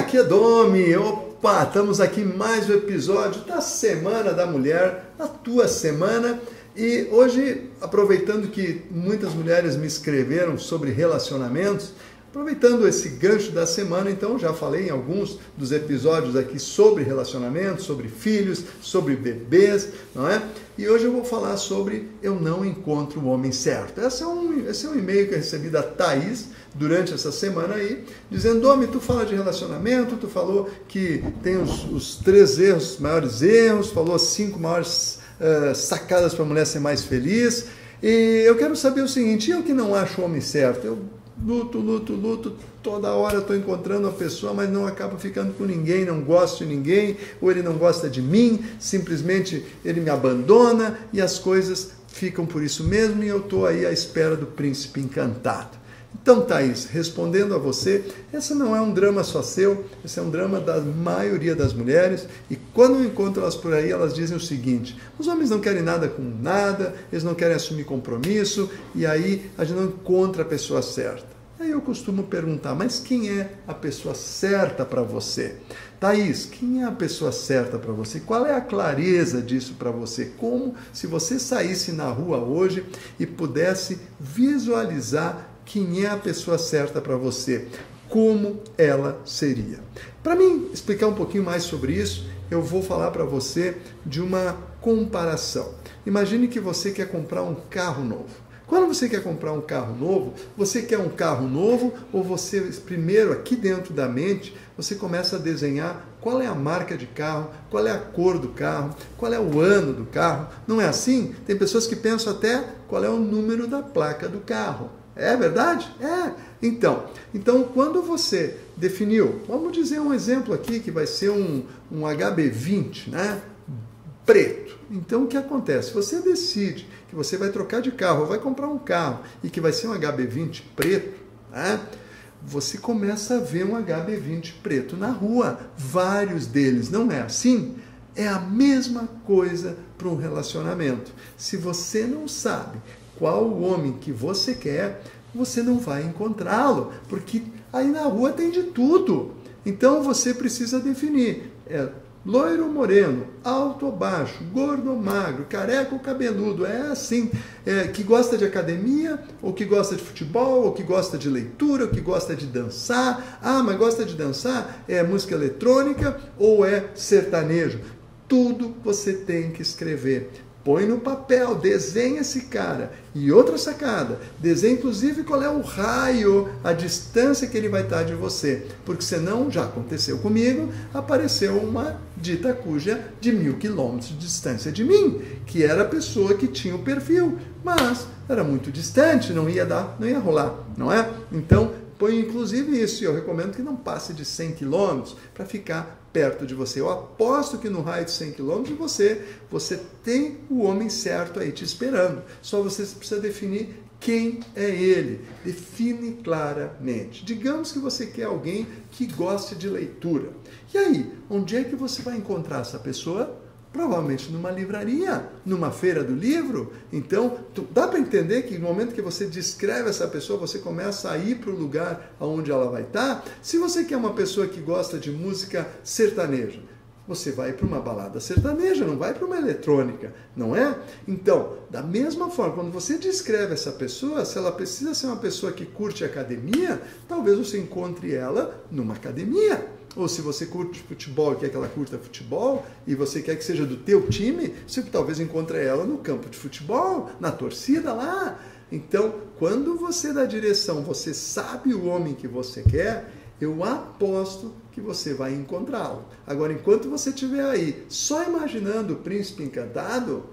aqui é Domi. Opa, estamos aqui em mais um episódio da Semana da Mulher, a tua semana. E hoje, aproveitando que muitas mulheres me escreveram sobre relacionamentos, Aproveitando esse gancho da semana, então, já falei em alguns dos episódios aqui sobre relacionamentos, sobre filhos, sobre bebês, não é? E hoje eu vou falar sobre Eu Não Encontro o Homem Certo. Esse é um, esse é um e-mail que eu recebi da Thaís durante essa semana aí, dizendo: Domi, tu fala de relacionamento, tu falou que tem os, os três erros, maiores erros, falou as cinco maiores uh, sacadas para a mulher ser mais feliz. E eu quero saber o seguinte: eu que não acho o homem certo, eu luto, luto, luto, toda hora estou encontrando uma pessoa, mas não acabo ficando com ninguém, não gosto de ninguém, ou ele não gosta de mim, simplesmente ele me abandona e as coisas ficam por isso mesmo e eu estou aí à espera do príncipe encantado. Então, Thaís, respondendo a você, esse não é um drama só seu, esse é um drama da maioria das mulheres, e quando eu encontro elas por aí, elas dizem o seguinte: os homens não querem nada com nada, eles não querem assumir compromisso, e aí a gente não encontra a pessoa certa. Aí eu costumo perguntar, mas quem é a pessoa certa para você? Thaís, quem é a pessoa certa para você? Qual é a clareza disso para você? Como se você saísse na rua hoje e pudesse visualizar quem é a pessoa certa para você, como ela seria. Para mim explicar um pouquinho mais sobre isso, eu vou falar para você de uma comparação. Imagine que você quer comprar um carro novo. Quando você quer comprar um carro novo, você quer um carro novo ou você primeiro aqui dentro da mente, você começa a desenhar qual é a marca de carro, qual é a cor do carro, qual é o ano do carro. Não é assim? Tem pessoas que pensam até qual é o número da placa do carro. É verdade? É. Então, então quando você definiu, vamos dizer um exemplo aqui que vai ser um, um HB20, né? Preto. Então o que acontece? Você decide que você vai trocar de carro, ou vai comprar um carro e que vai ser um HB20 preto, né? Você começa a ver um HB20 preto na rua, vários deles, não é assim? É a mesma coisa para um relacionamento. Se você não sabe qual o homem que você quer, você não vai encontrá-lo, porque aí na rua tem de tudo. Então você precisa definir: é loiro ou moreno, alto ou baixo, gordo ou magro, careca ou cabeludo, é assim, é, que gosta de academia, ou que gosta de futebol, ou que gosta de leitura, ou que gosta de dançar. Ah, mas gosta de dançar? É música eletrônica ou é sertanejo? Tudo você tem que escrever. Põe no papel, desenha esse cara. E outra sacada, desenha inclusive qual é o raio, a distância que ele vai estar de você. Porque senão, já aconteceu comigo, apareceu uma dita cuja de mil quilômetros de distância de mim, que era a pessoa que tinha o perfil, mas era muito distante, não ia dar, não ia rolar, não é? Então, põe inclusive isso, e eu recomendo que não passe de 100 quilômetros para ficar perto de você. Eu aposto que no raio de 100 quilômetros de você, você tem o homem certo aí te esperando. Só você precisa definir quem é ele. Define claramente. Digamos que você quer alguém que goste de leitura. E aí, onde é que você vai encontrar essa pessoa? Provavelmente numa livraria, numa feira do livro. Então, tu, dá para entender que no momento que você descreve essa pessoa, você começa a ir para o lugar onde ela vai estar. Se você quer uma pessoa que gosta de música sertaneja, você vai para uma balada sertaneja, não vai para uma eletrônica, não é? Então, da mesma forma, quando você descreve essa pessoa, se ela precisa ser uma pessoa que curte academia, talvez você encontre ela numa academia. Ou se você curte futebol e quer que ela curta futebol, e você quer que seja do teu time, você talvez encontre ela no campo de futebol, na torcida lá. Então, quando você dá direção, você sabe o homem que você quer, eu aposto que você vai encontrá-lo. Agora, enquanto você estiver aí só imaginando o príncipe encantado,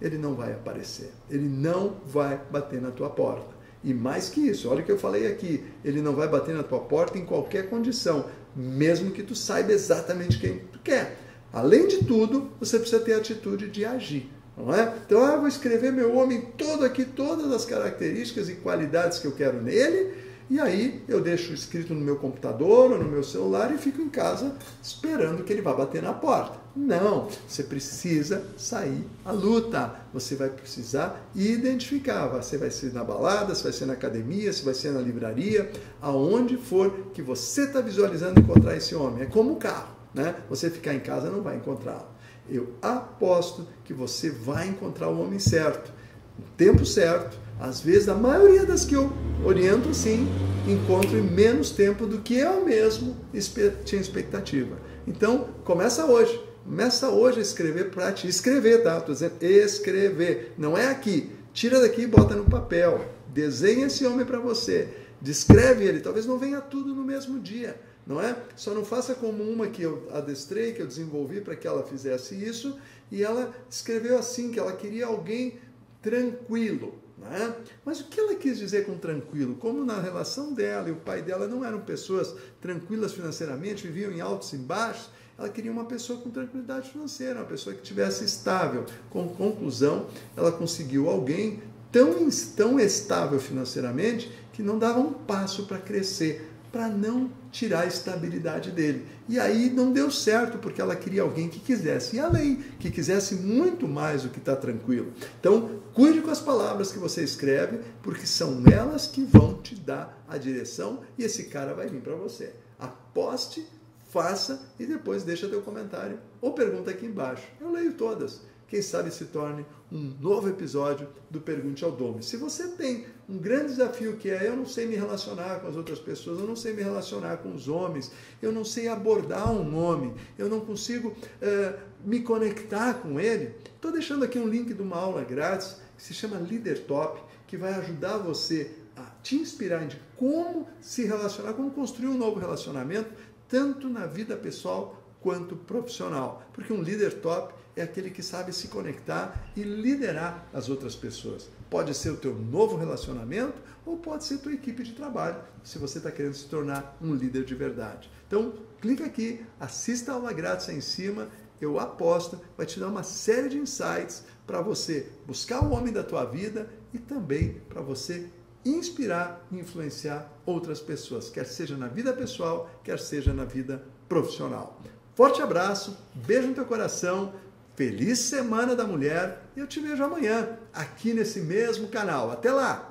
ele não vai aparecer. Ele não vai bater na tua porta. E mais que isso, olha o que eu falei aqui, ele não vai bater na tua porta em qualquer condição, mesmo que tu saiba exatamente quem tu quer. Além de tudo, você precisa ter a atitude de agir. Não é? Então, ah, vou escrever meu homem todo aqui, todas as características e qualidades que eu quero nele, E aí eu deixo escrito no meu computador ou no meu celular e fico em casa esperando que ele vá bater na porta. Não, você precisa sair à luta. Você vai precisar identificar. Você vai ser na balada, você vai ser na academia, você vai ser na livraria, aonde for que você está visualizando encontrar esse homem. É como um carro, né? Você ficar em casa não vai encontrá-lo. Eu aposto que você vai encontrar o homem certo, no tempo certo. Às vezes, a maioria das que eu oriento, sim, encontro em menos tempo do que eu mesmo tinha expectativa. Então, começa hoje. Começa hoje a escrever para te escrever, tá? Estou dizendo escrever. Não é aqui. Tira daqui e bota no papel. Desenha esse homem para você. Descreve ele. Talvez não venha tudo no mesmo dia não é? Só não faça como uma que eu adestrei, que eu desenvolvi para que ela fizesse isso, e ela escreveu assim, que ela queria alguém tranquilo. É? Mas o que ela quis dizer com tranquilo? Como na relação dela e o pai dela não eram pessoas tranquilas financeiramente, viviam em altos e baixos, ela queria uma pessoa com tranquilidade financeira, uma pessoa que tivesse estável. Com conclusão, ela conseguiu alguém tão, tão estável financeiramente que não dava um passo para crescer, para não tirar a estabilidade dele. E aí não deu certo, porque ela queria alguém que quisesse ir além, que quisesse muito mais do que está tranquilo. Então, cuide com as palavras que você escreve, porque são elas que vão te dar a direção e esse cara vai vir para você. Aposte, faça e depois deixa teu comentário ou pergunta aqui embaixo. Eu leio todas quem sabe se torne um novo episódio do Pergunte ao Dome. Se você tem um grande desafio que é eu não sei me relacionar com as outras pessoas, eu não sei me relacionar com os homens, eu não sei abordar um homem, eu não consigo uh, me conectar com ele, estou deixando aqui um link de uma aula grátis que se chama Leader Top, que vai ajudar você a te inspirar de como se relacionar, como construir um novo relacionamento, tanto na vida pessoal quanto profissional. Porque um líder top é aquele que sabe se conectar e liderar as outras pessoas. Pode ser o teu novo relacionamento ou pode ser tua equipe de trabalho, se você está querendo se tornar um líder de verdade. Então, clica aqui, assista a aula grátis aí em cima, eu aposto, vai te dar uma série de insights para você buscar o homem da tua vida e também para você inspirar e influenciar outras pessoas, quer seja na vida pessoal, quer seja na vida profissional. Forte abraço, beijo no teu coração, feliz Semana da Mulher e eu te vejo amanhã aqui nesse mesmo canal. Até lá!